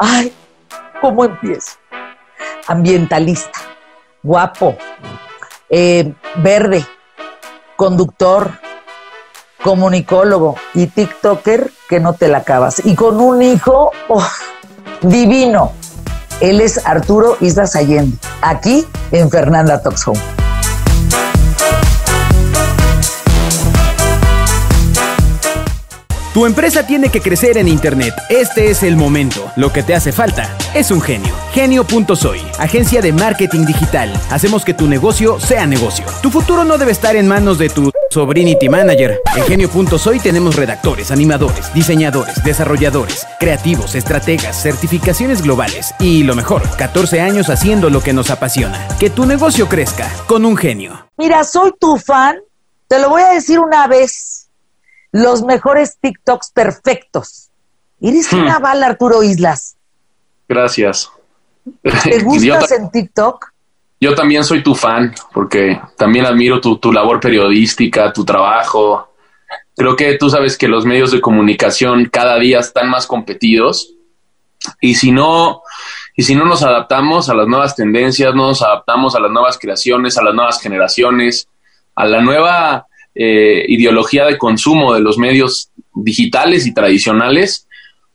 Ay, ¿cómo empiezo? Ambientalista, guapo, eh, verde, conductor, comunicólogo y TikToker que no te la acabas. Y con un hijo oh, divino. Él es Arturo Islas Allende, aquí en Fernanda Talks Home. Tu empresa tiene que crecer en Internet. Este es el momento. Lo que te hace falta es un genio. Genio.soy, agencia de marketing digital. Hacemos que tu negocio sea negocio. Tu futuro no debe estar en manos de tu Sobrinity Manager. En Genio.soy tenemos redactores, animadores, diseñadores, desarrolladores, creativos, estrategas, certificaciones globales y lo mejor, 14 años haciendo lo que nos apasiona. Que tu negocio crezca con un genio. Mira, soy tu fan. Te lo voy a decir una vez los mejores TikToks perfectos. Eres hmm. una bala, Arturo Islas. Gracias. ¿Te gustas en TikTok? Yo también soy tu fan, porque también admiro tu, tu labor periodística, tu trabajo. Creo que tú sabes que los medios de comunicación cada día están más competidos y si no, y si no nos adaptamos a las nuevas tendencias, no nos adaptamos a las nuevas creaciones, a las nuevas generaciones, a la nueva eh, ideología de consumo de los medios digitales y tradicionales,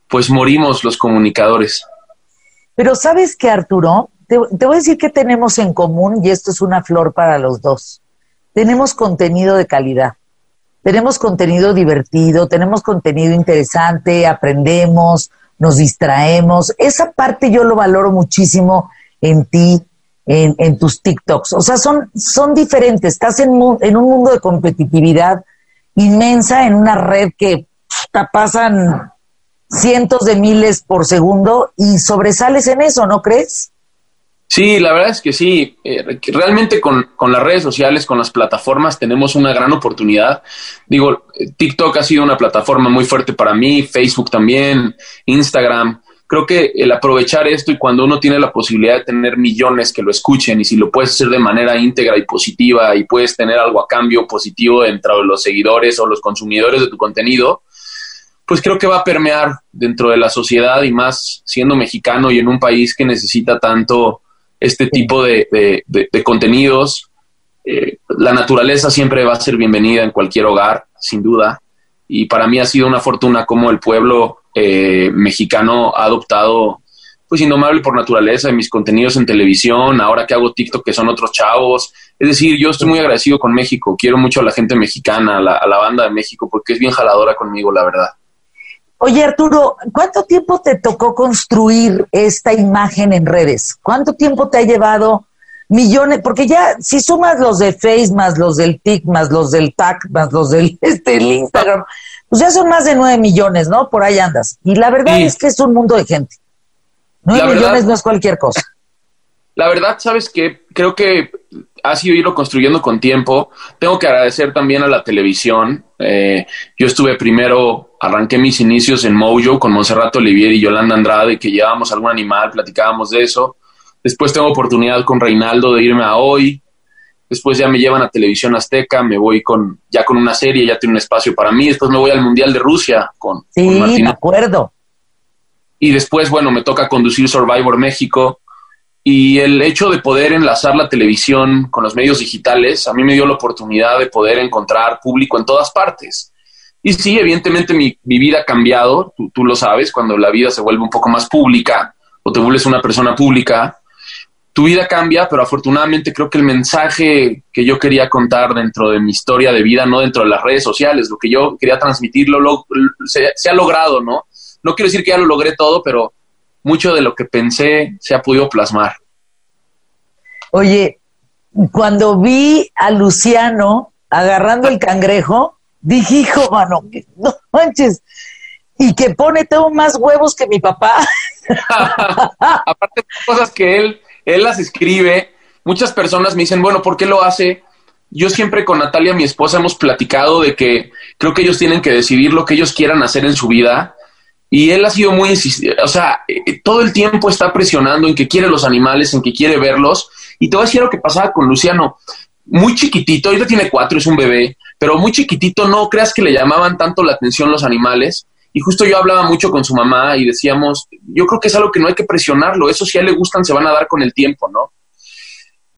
pues morimos los comunicadores. Pero sabes que Arturo, te, te voy a decir que tenemos en común y esto es una flor para los dos. Tenemos contenido de calidad, tenemos contenido divertido, tenemos contenido interesante, aprendemos, nos distraemos. Esa parte yo lo valoro muchísimo en ti, en, tus TikToks. O sea, son, son diferentes. Estás en, en un mundo de competitividad inmensa, en una red que te pasan cientos de miles por segundo y sobresales en eso, ¿no crees? Sí, la verdad es que sí. Eh, realmente con, con, las redes sociales, con las plataformas, tenemos una gran oportunidad. Digo, TikTok ha sido una plataforma muy fuerte para mí, Facebook también, Instagram creo que el aprovechar esto y cuando uno tiene la posibilidad de tener millones que lo escuchen y si lo puedes hacer de manera íntegra y positiva y puedes tener algo a cambio positivo dentro de los seguidores o los consumidores de tu contenido, pues creo que va a permear dentro de la sociedad y más siendo mexicano y en un país que necesita tanto este tipo de, contenidos. Eh, la naturaleza siempre va a ser bienvenida en cualquier hogar, sin duda. Y para mí ha sido una fortuna como el pueblo eh, mexicano ha adoptado, pues indomable por naturaleza, en mis contenidos en televisión, ahora que hago TikTok, que son otros chavos. Es decir, yo estoy muy agradecido con México, quiero mucho a la gente mexicana, a la, banda de México, porque es bien jaladora conmigo, la verdad. Oye, Arturo, ¿cuánto tiempo te tocó construir esta imagen en redes? ¿Cuánto tiempo te ha llevado millones? Porque ya, si sumas los de Facebook, más los del TIC, más los del TAC, más los del este, Instagram, pues ya son más de nueve millones, ¿no? Por ahí andas. Y la verdad es que es un mundo de gente. Nueve millones no es cualquier cosa. La verdad, sabes que creo que ha sido irlo construyendo con tiempo. Tengo que agradecer también a la televisión. Eh, yo estuve primero, arranqué mis inicios en Mojo con Monserrato Olivier y Yolanda Andrade, que llevábamos algún animal, platicábamos de eso. Después tengo oportunidad con Reinaldo de irme a hoy. Después ya me llevan a Televisión Azteca, me voy con ya con una serie, ya tiene un espacio para mí. Después me voy al Mundial de Rusia con, sí, Martín. acuerdo. Y después, bueno, me toca conducir Survivor México. Y el hecho de poder enlazar la televisión con los medios digitales, a mí me dio la oportunidad de poder encontrar público en todas partes. Y sí, evidentemente mi, vida ha cambiado, tú, tú, lo sabes, cuando la vida se vuelve un poco más pública o te vuelves una persona pública, tu vida cambia, pero afortunadamente creo que el mensaje que yo quería contar dentro de mi historia de vida, no dentro de las redes sociales, lo que yo quería transmitirlo, lo, se, ha logrado, ¿no? No quiero decir que ya lo logré todo, pero mucho de lo que pensé se ha podido plasmar. Oye, cuando vi a Luciano agarrando el cangrejo, dije, hijo, mano, no manches, y que pone, tengo más huevos que mi papá. Aparte de cosas que él él las escribe. Muchas personas me dicen, bueno, ¿por qué lo hace? Yo siempre con Natalia, mi esposa, hemos platicado de que creo que ellos tienen que decidir lo que ellos quieran hacer en su vida. Y él ha sido muy, o sea, eh, todo el tiempo está presionando en que quiere los animales, en que quiere verlos. Y te voy a decir lo que pasaba con Luciano. Muy chiquitito, ahorita tiene cuatro, es un bebé, pero muy chiquitito, no creas que le llamaban tanto la atención los animales. Y justo yo hablaba mucho con su mamá y decíamos, yo creo que es algo que no hay que presionarlo, eso si a él le gustan se van a dar con el tiempo, ¿no?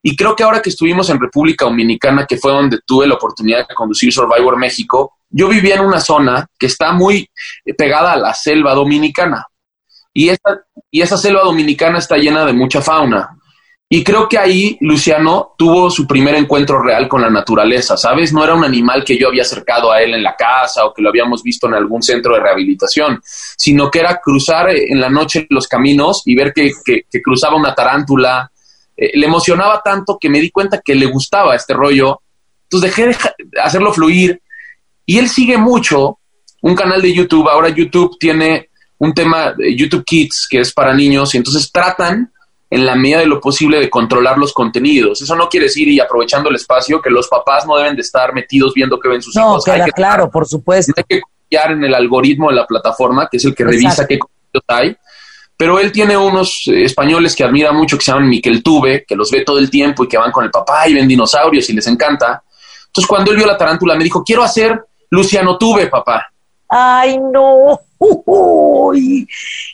Y creo que ahora que estuvimos en República Dominicana, que fue donde tuve la oportunidad de conducir Survivor México, yo vivía en una zona que está muy pegada a la selva dominicana. Y esa, y esa selva dominicana está llena de mucha fauna. Y creo que ahí Luciano tuvo su primer encuentro real con la naturaleza, ¿sabes? No era un animal que yo había acercado a él en la casa o que lo habíamos visto en algún centro de rehabilitación, sino que era cruzar en la noche los caminos y ver que, cruzaba una tarántula. Eh, le emocionaba tanto que me di cuenta que le gustaba este rollo. Entonces dejé de hacerlo fluir y él sigue mucho un canal de YouTube. Ahora YouTube tiene un tema de YouTube Kids que es para niños y entonces tratan en la medida de lo posible de controlar los contenidos. Eso no quiere decir, y aprovechando el espacio, que los papás no deben de estar metidos viendo qué ven sus hijos. No, claro, por supuesto. Hay que confiar en el algoritmo de la plataforma, que es el que revisa qué contenidos hay. Pero él tiene unos eh, españoles que admira mucho, que se llaman Miquel Tuve, que los ve todo el tiempo y que van con el papá y ven dinosaurios y les encanta. Entonces, cuando él vio la tarántula, me dijo, quiero hacer Luciano Tuve, papá. Ay, no.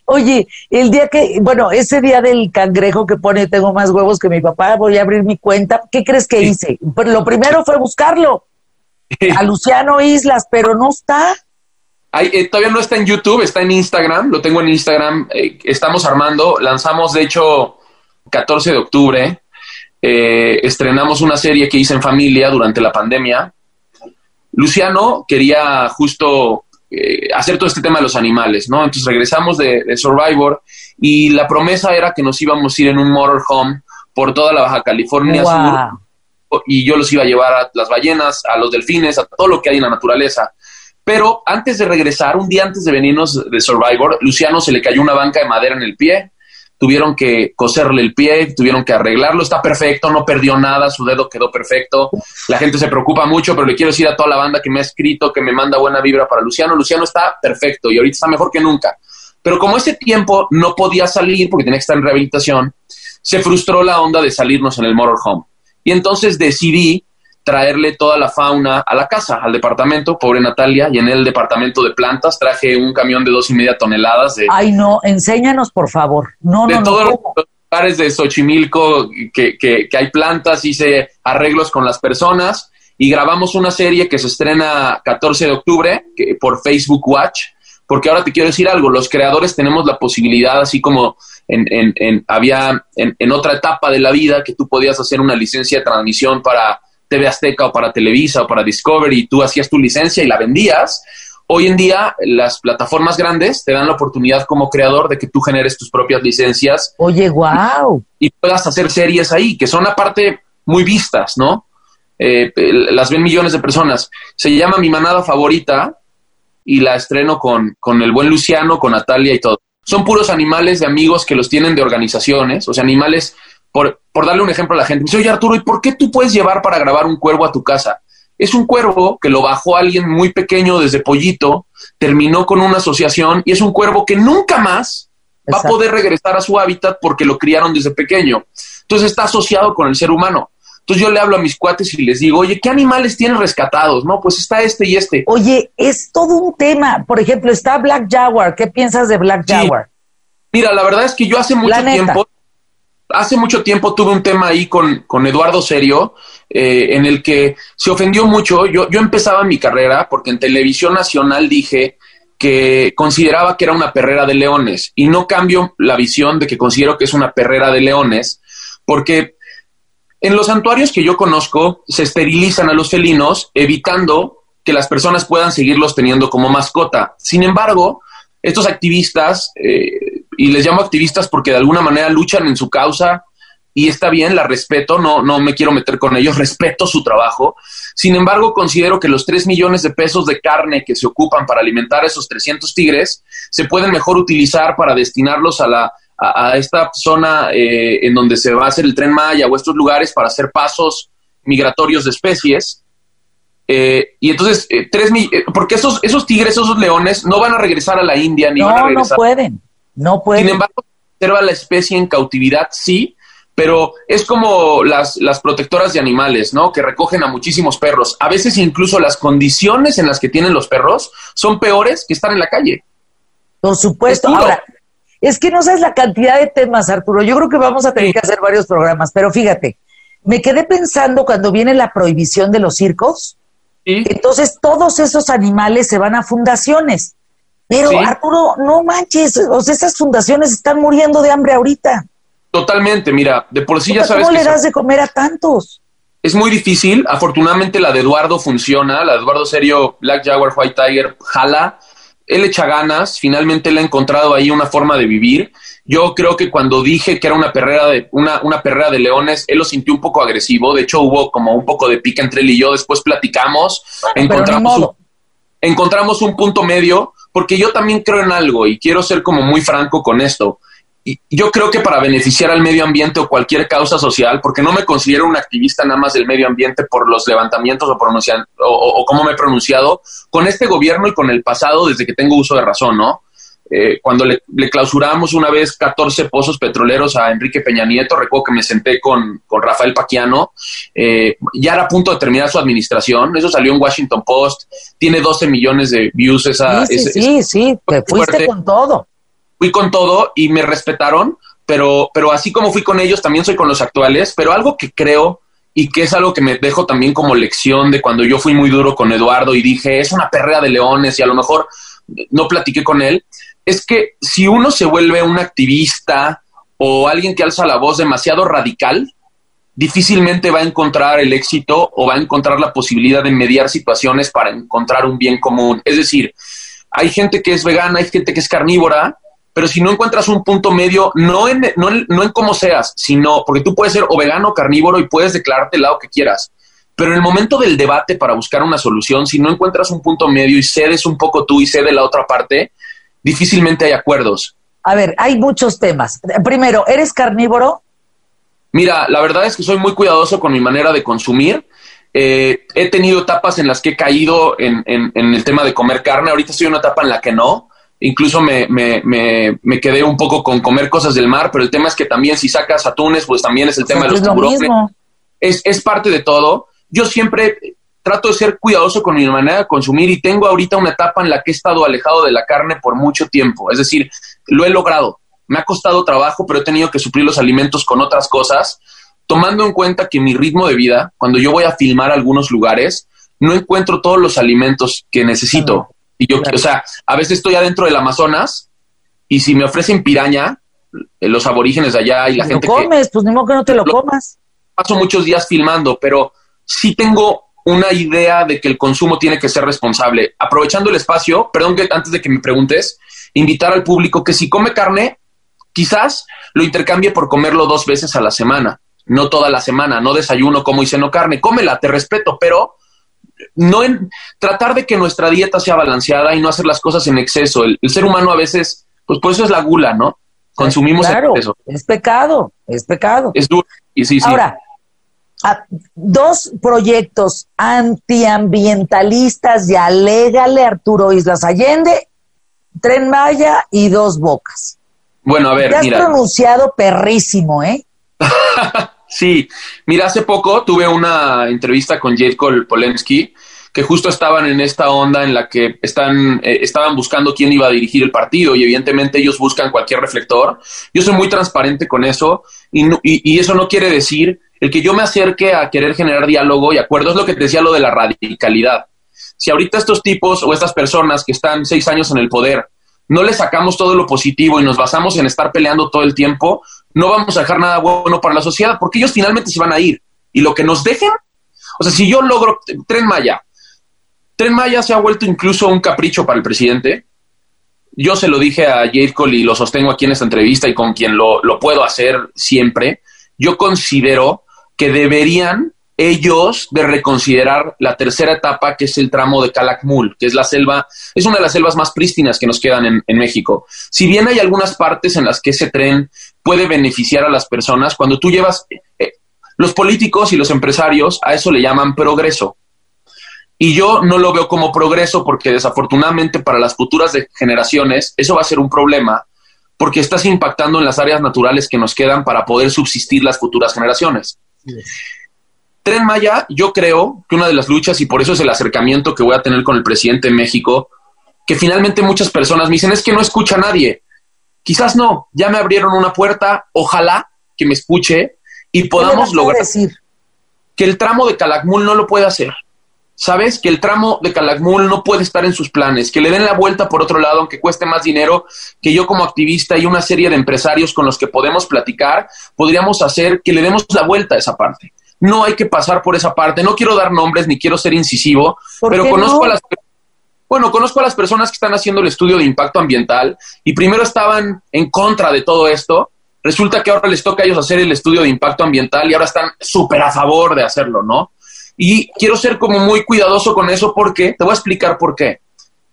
Oye, el día que, bueno, ese día del cangrejo que pone tengo más huevos que mi papá, voy a abrir mi cuenta. ¿Qué crees que hice? Pues lo primero fue buscarlo a Luciano Islas, pero no está. Eh, todavía no está en YouTube, está en Instagram, lo tengo en Instagram, eh, estamos armando, lanzamos de hecho 14 de octubre, eh, estrenamos una serie que hice en familia durante la pandemia. Luciano quería justo eh, hacer todo este tema de los animales, ¿no? Entonces regresamos de, Survivor y la promesa era que nos íbamos a ir en un motorhome por toda la Baja California Sur y yo los iba a llevar a las ballenas, a los delfines, a todo lo que hay en la naturaleza. Pero antes de regresar, un día antes de venirnos de Survivor, Luciano se le cayó una banca de madera en el pie tuvieron que coserle el pie, tuvieron que arreglarlo, está perfecto, no perdió nada, su dedo quedó perfecto. La gente se preocupa mucho, pero le quiero decir a toda la banda que me ha escrito, que me manda buena vibra para Luciano, Luciano está perfecto y ahorita está mejor que nunca. Pero como ese tiempo no podía salir porque tenía que estar en rehabilitación, se frustró la onda de salirnos en el motorhome. Y entonces decidí traerle toda la fauna a la casa, al departamento, pobre Natalia, y en el departamento de plantas traje un camión de dos y media toneladas de... Ay, no, enséñanos, por favor. No, de no, todos los lugares de Xochimilco que, que, que, hay plantas, hice arreglos con las personas y grabamos una serie que se estrena 14 de octubre que, por Facebook Watch, porque ahora te quiero decir algo, los creadores tenemos la posibilidad, así como en, en, en había en, en otra etapa de la vida, que tú podías hacer una licencia de transmisión para TV Azteca o para Televisa o para Discovery, tú hacías tu licencia y la vendías. Hoy en día las plataformas grandes te dan la oportunidad como creador de que tú generes tus propias licencias. Oye, wow. Y, puedas hacer series ahí, que son aparte muy vistas, ¿no? Eh, las ven millones de personas. Se llama Mi Manada Favorita y la estreno con, con el buen Luciano, con Natalia y todo. Son puros animales de amigos que los tienen de organizaciones, o sea, animales por, por darle un ejemplo a la gente, me dice, oye Arturo, ¿y por qué tú puedes llevar para grabar un cuervo a tu casa? Es un cuervo que lo bajó alguien muy pequeño desde pollito, terminó con una asociación y es un cuervo que nunca más va a poder regresar a su hábitat porque lo criaron desde pequeño. Entonces está asociado con el ser humano. Entonces yo le hablo a mis cuates y les digo, oye, ¿qué animales tienes rescatados? No, pues está este y este. Oye, es todo un tema. Por ejemplo, está Black Jaguar. ¿Qué piensas de Black Jaguar? Mira, la verdad es que yo hace mucho tiempo hace mucho tiempo tuve un tema ahí con, con Eduardo Serio, eh, en el que se ofendió mucho. Yo, yo empezaba mi carrera porque en televisión nacional dije que consideraba que era una perrera de leones y no cambio la visión de que considero que es una perrera de leones porque en los santuarios que yo conozco se esterilizan a los felinos evitando que las personas puedan seguirlos teniendo como mascota. Sin embargo, estos activistas eh, y les llamo activistas porque de alguna manera luchan en su causa y está bien, la respeto, no, no me quiero meter con ellos, respeto su trabajo. Sin embargo, considero que los 3 millones de pesos de carne que se ocupan para alimentar a esos 300 tigres se pueden mejor utilizar para destinarlos a, la, a, esta zona eh, en donde se va a hacer el tren Maya o estos lugares para hacer pasos migratorios de especies. Eh, y entonces, eh, tres porque esos, esos tigres, esos leones, no van a regresar a la India ni van a regresar. No pueden no puede. Sin embargo, conserva la especie en cautividad, sí, pero es como las, las protectoras de animales, ¿no? Que recogen a muchísimos perros. A veces incluso las condiciones en las que tienen los perros son peores que estar en la calle. Por supuesto. Ahora, es que no sabes la cantidad de temas, Arturo. Yo creo que vamos a tener que hacer varios programas, pero fíjate, me quedé pensando cuando viene la prohibición de los circos, entonces todos esos animales se van a fundaciones. Pero Arturo, no manches, o sea, esas fundaciones están muriendo de hambre ahorita. Totalmente, mira, de por sí ya sabes. ¿Cómo le das de comer a tantos? Es muy difícil. Afortunadamente la de Eduardo funciona. La de Eduardo Serio, Black Jaguar, White Tiger, jala. Él echa ganas. Finalmente él ha encontrado ahí una forma de vivir. Yo creo que cuando dije que era una perrera de una, una perrera de leones, él lo sintió un poco agresivo. De hecho, hubo como un poco de pica entre él y yo. Después platicamos, encontramos, un, encontramos un punto medio, porque yo también creo en algo y quiero ser como muy franco con esto yo creo que para beneficiar al medio ambiente o cualquier causa social, porque no me considero un activista nada más del medio ambiente por los levantamientos o, pronuncian, o, cómo me he pronunciado, con este gobierno y con el pasado desde que tengo uso de razón, ¿no? Eh, cuando le, clausuramos una vez 14 pozos petroleros a Enrique Peña Nieto, recuerdo que me senté con, Rafael Paquiano, eh, ya era a punto de terminar su administración, eso salió en Washington Post, tiene 12 millones de views esa... Sí, sí, sí, sí, te fuiste con todo. Fui con todo y me respetaron, pero, pero así como fui con ellos, también soy con los actuales, pero algo que creo y que es algo que me dejo también como lección de cuando yo fui muy duro con Eduardo y dije, es una perrea de leones y a lo mejor no platiqué con él, es que si uno se vuelve un activista o alguien que alza la voz demasiado radical, difícilmente va a encontrar el éxito o va a encontrar la posibilidad de mediar situaciones para encontrar un bien común. Es decir, hay gente que es vegana, hay gente que es carnívora pero si no encuentras un punto medio, no en, no, en cómo seas, sino porque tú puedes ser o vegano o carnívoro y puedes declararte el lado que quieras. Pero en el momento del debate para buscar una solución, si no encuentras un punto medio y cedes un poco tú y cede la otra parte, difícilmente hay acuerdos. A ver, hay muchos temas. Primero, ¿eres carnívoro? Mira, la verdad es que soy muy cuidadoso con mi manera de consumir. Eh, he tenido etapas en las que he caído en, en, en, el tema de comer carne. Ahorita estoy en una etapa en la que no incluso me, me, me, me, quedé un poco con comer cosas del mar, pero el tema es que también si sacas atunes, pues también es el tema de los tiburones. Es, es parte de todo. Yo siempre trato de ser cuidadoso con mi manera de consumir y tengo ahorita una etapa en la que he estado alejado de la carne por mucho tiempo. Es decir, lo he logrado. Me ha costado trabajo, pero he tenido que suplir los alimentos con otras cosas, tomando en cuenta que mi ritmo de vida, cuando yo voy a filmar algunos lugares, no encuentro todos los alimentos que necesito. Y yo, o sea, a veces estoy adentro del Amazonas y si me ofrecen piraña, eh, los aborígenes de allá y la gente lo comes, pues ni modo que no te lo, comas. Paso muchos días filmando, pero sí tengo una idea de que el consumo tiene que ser responsable. Aprovechando el espacio, perdón que antes de que me preguntes, invitar al público que si come carne, quizás lo intercambie por comerlo dos veces a la semana, no toda la semana, no desayuno como y ceno carne, cómela, te respeto, pero no en tratar de que nuestra dieta sea balanceada y no hacer las cosas en exceso. El, ser humano a veces, pues por eso es la gula, ¿no? Consumimos claro, Es pecado, es pecado. Es duro. Y sí, Ahora, dos proyectos antiambientalistas y alégale Arturo Islas Allende, Tren Maya y Dos Bocas. Bueno, a ver, Te has pronunciado perrísimo, ¿eh? Sí, mira, hace poco tuve una entrevista con Jacob Polensky, que justo estaban en esta onda en la que están, eh, estaban buscando quién iba a dirigir el partido y evidentemente ellos buscan cualquier reflector. Yo soy muy transparente con eso y, y, eso no quiere decir el que yo me acerque a querer generar diálogo y acuerdo. Es lo que te decía lo de la radicalidad. Si ahorita estos tipos o estas personas que están seis años en el poder no le sacamos todo lo positivo y nos basamos en estar peleando todo el tiempo, no vamos a dejar nada bueno para la sociedad, porque ellos finalmente se van a ir. Y lo que nos dejen, o sea, si yo logro Tren Maya, Tren Maya se ha vuelto incluso un capricho para el presidente. Yo se lo dije a Jade Cole y lo sostengo aquí en esta entrevista y con quien lo puedo hacer siempre. Yo considero que deberían ellos de reconsiderar la tercera etapa, que es el tramo de Calakmul, que es la selva, es una de las selvas más prístinas que nos quedan en, México. Si bien hay algunas partes en las que ese tren puede beneficiar a las personas, cuando tú llevas, eh, los políticos y los empresarios a eso le llaman progreso. Y yo no lo veo como progreso porque desafortunadamente para las futuras generaciones eso va a ser un problema porque estás impactando en las áreas naturales que nos quedan para poder subsistir las futuras generaciones. Tren Maya, yo creo que una de las luchas, y por eso es el acercamiento que voy a tener con el presidente de México, que finalmente muchas personas me dicen, es que no escucha a nadie. Quizás no, ya me abrieron una puerta, ojalá que me escuche y podamos lograr decir? que el tramo de Calakmul no lo puede hacer. ¿Sabes? Que el tramo de Calakmul no puede estar en sus planes, que le den la vuelta por otro lado, aunque cueste más dinero, que yo como activista y una serie de empresarios con los que podemos platicar, podríamos hacer que le demos la vuelta a esa parte. No hay que pasar por esa parte. No quiero dar nombres ni quiero ser incisivo, pero conozco a las bueno, conozco a las personas que están haciendo el estudio de impacto ambiental y primero estaban en contra de todo esto. Resulta que ahora les toca a ellos hacer el estudio de impacto ambiental y ahora están súper a favor de hacerlo, ¿no? Y quiero ser como muy cuidadoso con eso porque te voy a explicar por qué.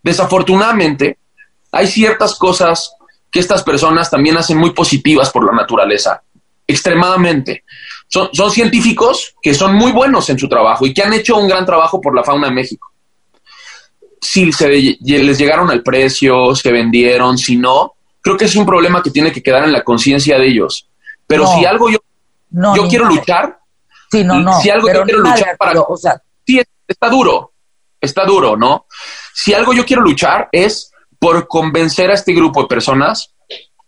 Desafortunadamente, hay ciertas cosas que estas personas también hacen muy positivas por la naturaleza, extremadamente. Son, son científicos que son muy buenos en su trabajo y que han hecho un gran trabajo por la fauna de México si se les llegaron al precio, se vendieron, si no, creo que es un problema que tiene que quedar en la conciencia de ellos. Pero si algo yo, yo quiero luchar, si algo yo quiero luchar para... O sea, sí, está duro, está duro, ¿no? Si algo yo quiero luchar es por convencer a este grupo de personas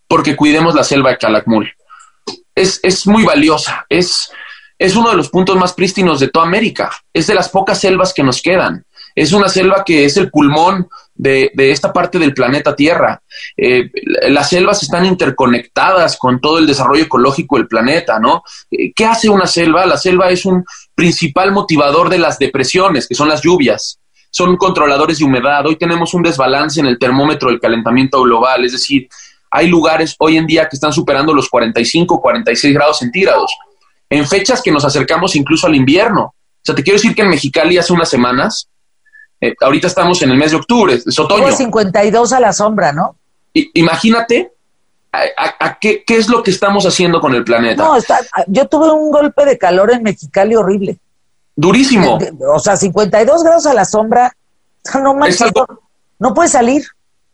porque cuidemos la selva de Calakmul. Es, es muy valiosa, es, es uno de los puntos más prístinos de toda América, es de las pocas selvas que nos quedan es una selva que es el pulmón de, esta parte del planeta Tierra. Eh, las selvas están interconectadas con todo el desarrollo ecológico del planeta, ¿no? Eh, ¿Qué hace una selva? La selva es un principal motivador de las depresiones, que son las lluvias. Son controladores de humedad. Hoy tenemos un desbalance en el termómetro del calentamiento global, es decir, hay lugares hoy en día que están superando los 45, 46 grados centígrados. En fechas que nos acercamos incluso al invierno. O sea, te quiero decir que en Mexicali hace unas semanas eh, ahorita estamos en el mes de octubre, es otoño. 52 a la sombra, ¿no? imagínate a, qué, es lo que estamos haciendo con el planeta. No, yo tuve un golpe de calor en Mexicali horrible. Durísimo. o sea, 52 grados a la sombra, no manches, no puedes salir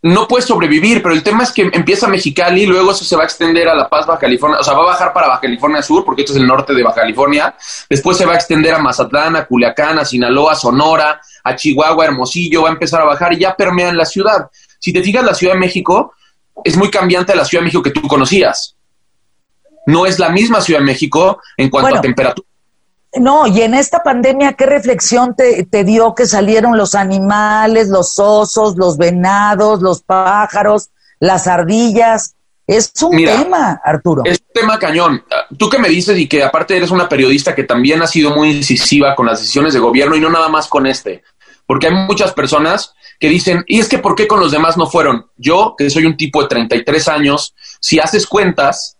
no puedes sobrevivir, pero el tema es que empieza Mexicali, y luego eso se va a extender a La Paz, Baja California, o sea, va a bajar para Baja California Sur, porque esto es el norte de Baja California, después se va a extender a Mazatlán, a Culiacán, a Sinaloa, Sonora, a Chihuahua, Hermosillo, va a empezar a bajar y ya permea en la ciudad. Si te fijas, la Ciudad de México es muy cambiante a la Ciudad de México que tú conocías. No es la misma Ciudad de México en cuanto a temperatura. No, y en esta pandemia, ¿qué reflexión te, dio que salieron los animales, los osos, los venados, los pájaros, las ardillas? Es un tema, Arturo. Es un tema cañón. Tú que me dices y que aparte eres una periodista que también ha sido muy incisiva con las decisiones de gobierno y no nada más con este, porque hay muchas personas que dicen, ¿y es que por qué con los demás no fueron? Yo, que soy un tipo de 33 años, si haces cuentas,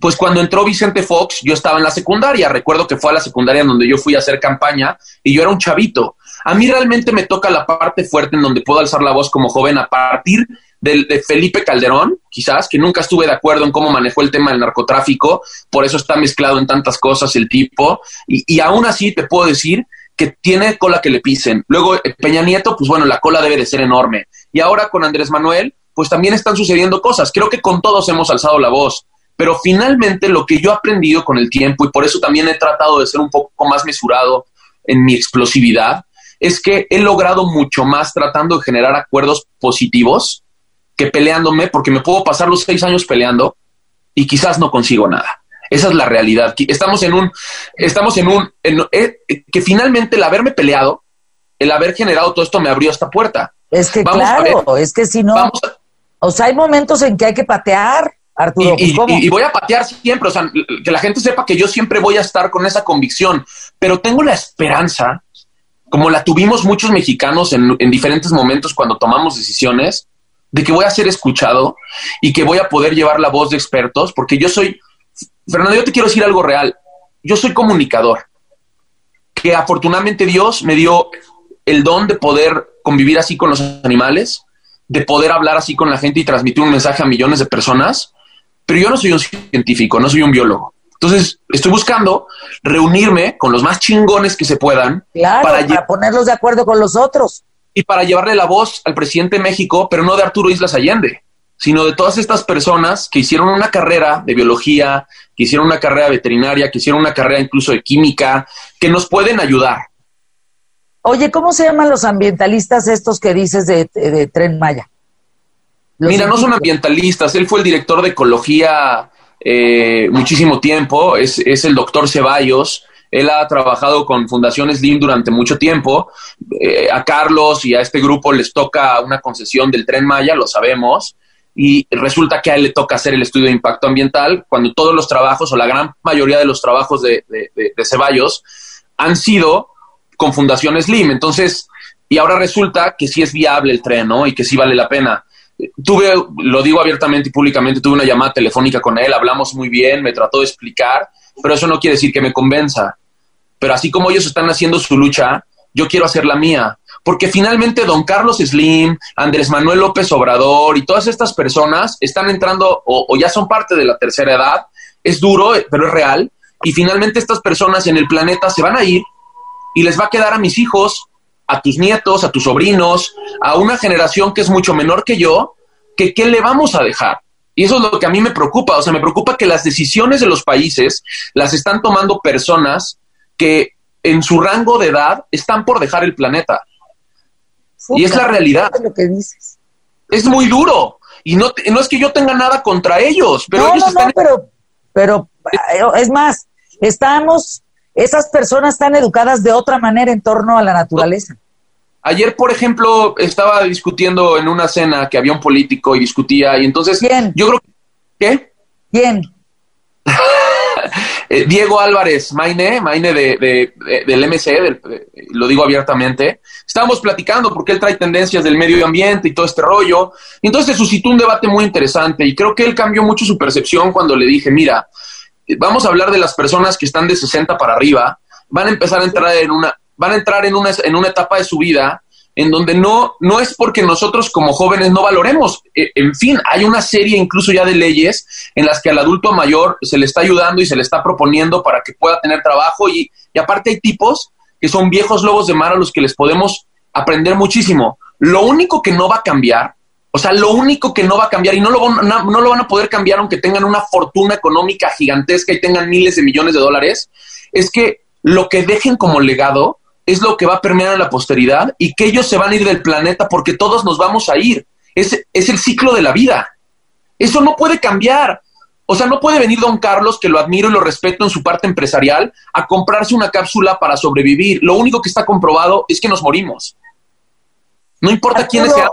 pues cuando entró Vicente Fox, yo estaba en la secundaria. Recuerdo que fue a la secundaria en donde yo fui a hacer campaña y yo era un chavito. A mí realmente me toca la parte fuerte en donde puedo alzar la voz como joven a partir de, Felipe Calderón, quizás, que nunca estuve de acuerdo en cómo manejó el tema del narcotráfico, por eso está mezclado en tantas cosas el tipo, y, y aún así te puedo decir que tiene cola que le pisen. Luego eh, Peña Nieto, pues bueno, la cola debe de ser enorme. Y ahora con Andrés Manuel, pues también están sucediendo cosas. Creo que con todos hemos alzado la voz. Pero finalmente lo que yo he aprendido con el tiempo, y por eso también he tratado de ser un poco más mesurado en mi explosividad, es que he logrado mucho más tratando de generar acuerdos positivos que peleándome, porque me puedo pasar los seis años peleando y quizás no consigo nada. Esa es la realidad. Estamos en un, estamos en un, eh, que finalmente el haberme peleado, el haber generado todo esto me abrió esta puerta. Es que claro, es que si no, o sea, hay momentos en que hay que patear. Arturo, y, y, voy a patear siempre, o sea, que la gente sepa que yo siempre voy a estar con esa convicción, pero tengo la esperanza, como la tuvimos muchos mexicanos en, en diferentes momentos cuando tomamos decisiones, de que voy a ser escuchado y que voy a poder llevar la voz de expertos, porque yo soy, Fernando, yo te quiero decir algo real, yo soy comunicador, que afortunadamente Dios me dio el don de poder convivir así con los animales, de poder hablar así con la gente y transmitir un mensaje a millones de personas pero yo no soy un científico, no soy un biólogo. Entonces, estoy buscando reunirme con los más chingones que se puedan para, ponerlos de acuerdo con los otros. Y para llevarle la voz al presidente de México, pero no de Arturo Islas Allende, sino de todas estas personas que hicieron una carrera de biología, que hicieron una carrera veterinaria, que hicieron una carrera incluso de química, que nos pueden ayudar. Oye, ¿cómo se llaman los ambientalistas estos que dices de, Tren Maya? Mira, no son ambientalistas, él fue el director de ecología eh, muchísimo tiempo, es, es el doctor Ceballos, él ha trabajado con Fundación Slim durante mucho tiempo. Eh, a Carlos y a este grupo les toca una concesión del tren Maya, lo sabemos. Y resulta que a él le toca hacer el estudio de impacto ambiental cuando todos los trabajos o la gran mayoría de los trabajos de, Ceballos han sido con Fundación Slim. Entonces, y ahora resulta que sí es viable el tren, ¿no? Y que sí vale la pena. Tuve, lo digo abiertamente y públicamente, tuve una llamada telefónica con él, hablamos muy bien, me trató de explicar, pero eso no quiere decir que me convenza. Pero así como ellos están haciendo su lucha, yo quiero hacer la mía. Porque finalmente don Carlos Slim, Andrés Manuel López Obrador y todas estas personas están entrando o, ya son parte de la tercera edad. Es duro, pero es real. Y finalmente estas personas en el planeta se van a ir y les va a quedar a mis hijos, a tus nietos, a tus sobrinos, a una generación que es mucho menor que yo, que qué le vamos a dejar. Y eso es lo que a mí me preocupa. O sea, me preocupa que las decisiones de los países las están tomando personas que en su rango de edad están por dejar el planeta. y es la realidad. lo que dices. Es muy duro. Y no, no es que yo tenga nada contra ellos, pero no, ellos no, pero, pero eh, es más, estamos, esas personas están educadas de otra manera en torno a la naturaleza. Ayer, por ejemplo, estaba discutiendo en una cena que había un político y discutía, y entonces ¿Quién? yo creo que... ¿Qué? ¿Quién? Eh, Diego Álvarez, Maine, Maine de, del MC, lo digo abiertamente, estábamos platicando porque él trae tendencias del medio ambiente y todo este rollo. Y entonces se suscitó un debate muy interesante y creo que él cambió mucho su percepción cuando le dije, mira, vamos a hablar de las personas que están de 60 para arriba, van a empezar a entrar en una, van a entrar en una, en una etapa de su vida en donde no, no es porque nosotros como jóvenes no valoremos. E, en fin, hay una serie incluso ya de leyes en las que al adulto mayor se le está ayudando y se le está proponiendo para que pueda tener trabajo y, aparte hay tipos que son viejos lobos de mar a los que les podemos aprender muchísimo. Lo único que no va a cambiar, o sea, lo único que no va a cambiar y no lo, no, no lo van a poder cambiar aunque tengan una fortuna económica gigantesca y tengan miles de millones de dólares, es que lo que dejen como legado es lo que va a permear en la posteridad y que ellos se van a ir del planeta porque todos nos vamos a ir. Es, es el ciclo de la vida. Eso no puede cambiar. O sea, no puede venir don Carlos, que lo admiro y lo respeto en su parte empresarial, a comprarse una cápsula para sobrevivir. Lo único que está comprobado es que nos morimos. No importa quiénes sean.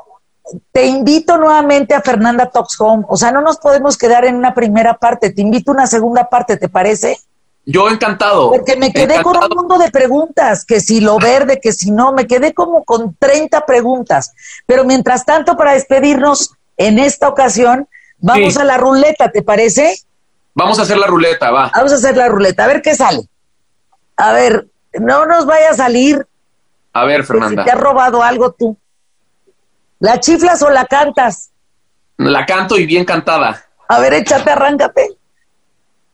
Te invito nuevamente a Fernanda Talks Home. O sea, no nos podemos quedar en una primera parte. Te invito a una segunda parte, ¿te parece? Yo encantado. Porque me quedé con un mundo de preguntas, que si lo verde, que si no, me quedé como con 30 preguntas. Pero mientras tanto, para despedirnos en esta ocasión, vamos a la ruleta, ¿te parece? Vamos a hacer la ruleta, va. Vamos a hacer la ruleta, a ver qué sale. A ver, no nos vaya a salir. A ver, Fernanda. Si te ha robado algo tú. ¿La chiflas o la cantas? La canto y bien cantada. A ver, échate, arráncate.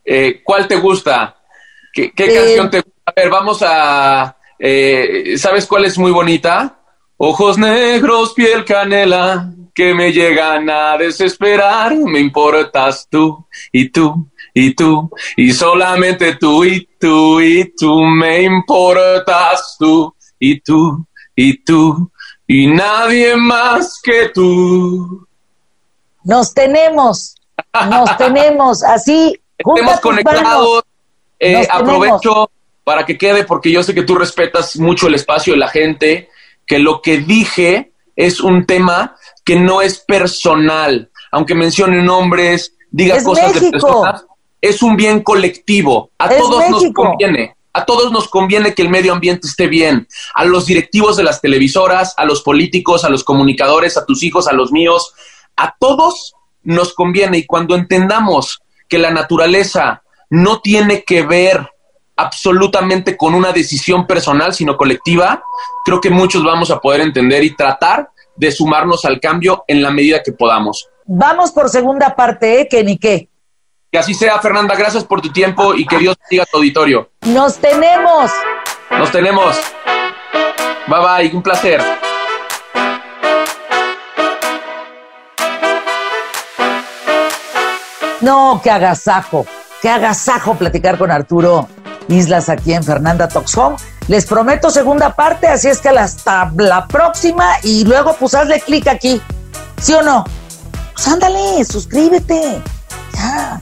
Eh, ¿Cuál te gusta? ¿Qué, canción te A ver, vamos a... Eh, ¿Sabes cuál es muy bonita? Ojos negros, piel canela, que me llegan a desesperar. Me importas tú y tú y tú y solamente tú y tú y tú. Me importas tú y tú y tú y nadie más que tú. Nos tenemos, nos tenemos así. Estemos conectados eh, aprovecho para que quede, porque yo sé que tú respetas mucho el espacio de la gente, que lo que dije es un tema que no es personal, aunque mencione nombres, diga cosas de personas, es un bien colectivo. A todos nos conviene. A todos nos conviene que el medio ambiente esté bien. A los directivos de las televisoras, a los políticos, a los comunicadores, a tus hijos, a los míos, a todos nos conviene. Y cuando entendamos que la naturaleza no tiene que ver absolutamente con una decisión personal, sino colectiva, creo que muchos vamos a poder entender y tratar de sumarnos al cambio en la medida que podamos. Vamos por segunda parte, ¿eh? Que ni qué. Que así sea, Fernanda. Gracias por tu tiempo y que Dios siga tu auditorio. Nos tenemos. Nos tenemos. Bye bye, un placer. No, que agasajo. Qué agasajo platicar con Arturo Islas aquí en Fernanda Talks Les prometo segunda parte, así es que hasta la próxima y luego pues hazle clic aquí. ¿Sí o no? Pues ándale, suscríbete. Ya.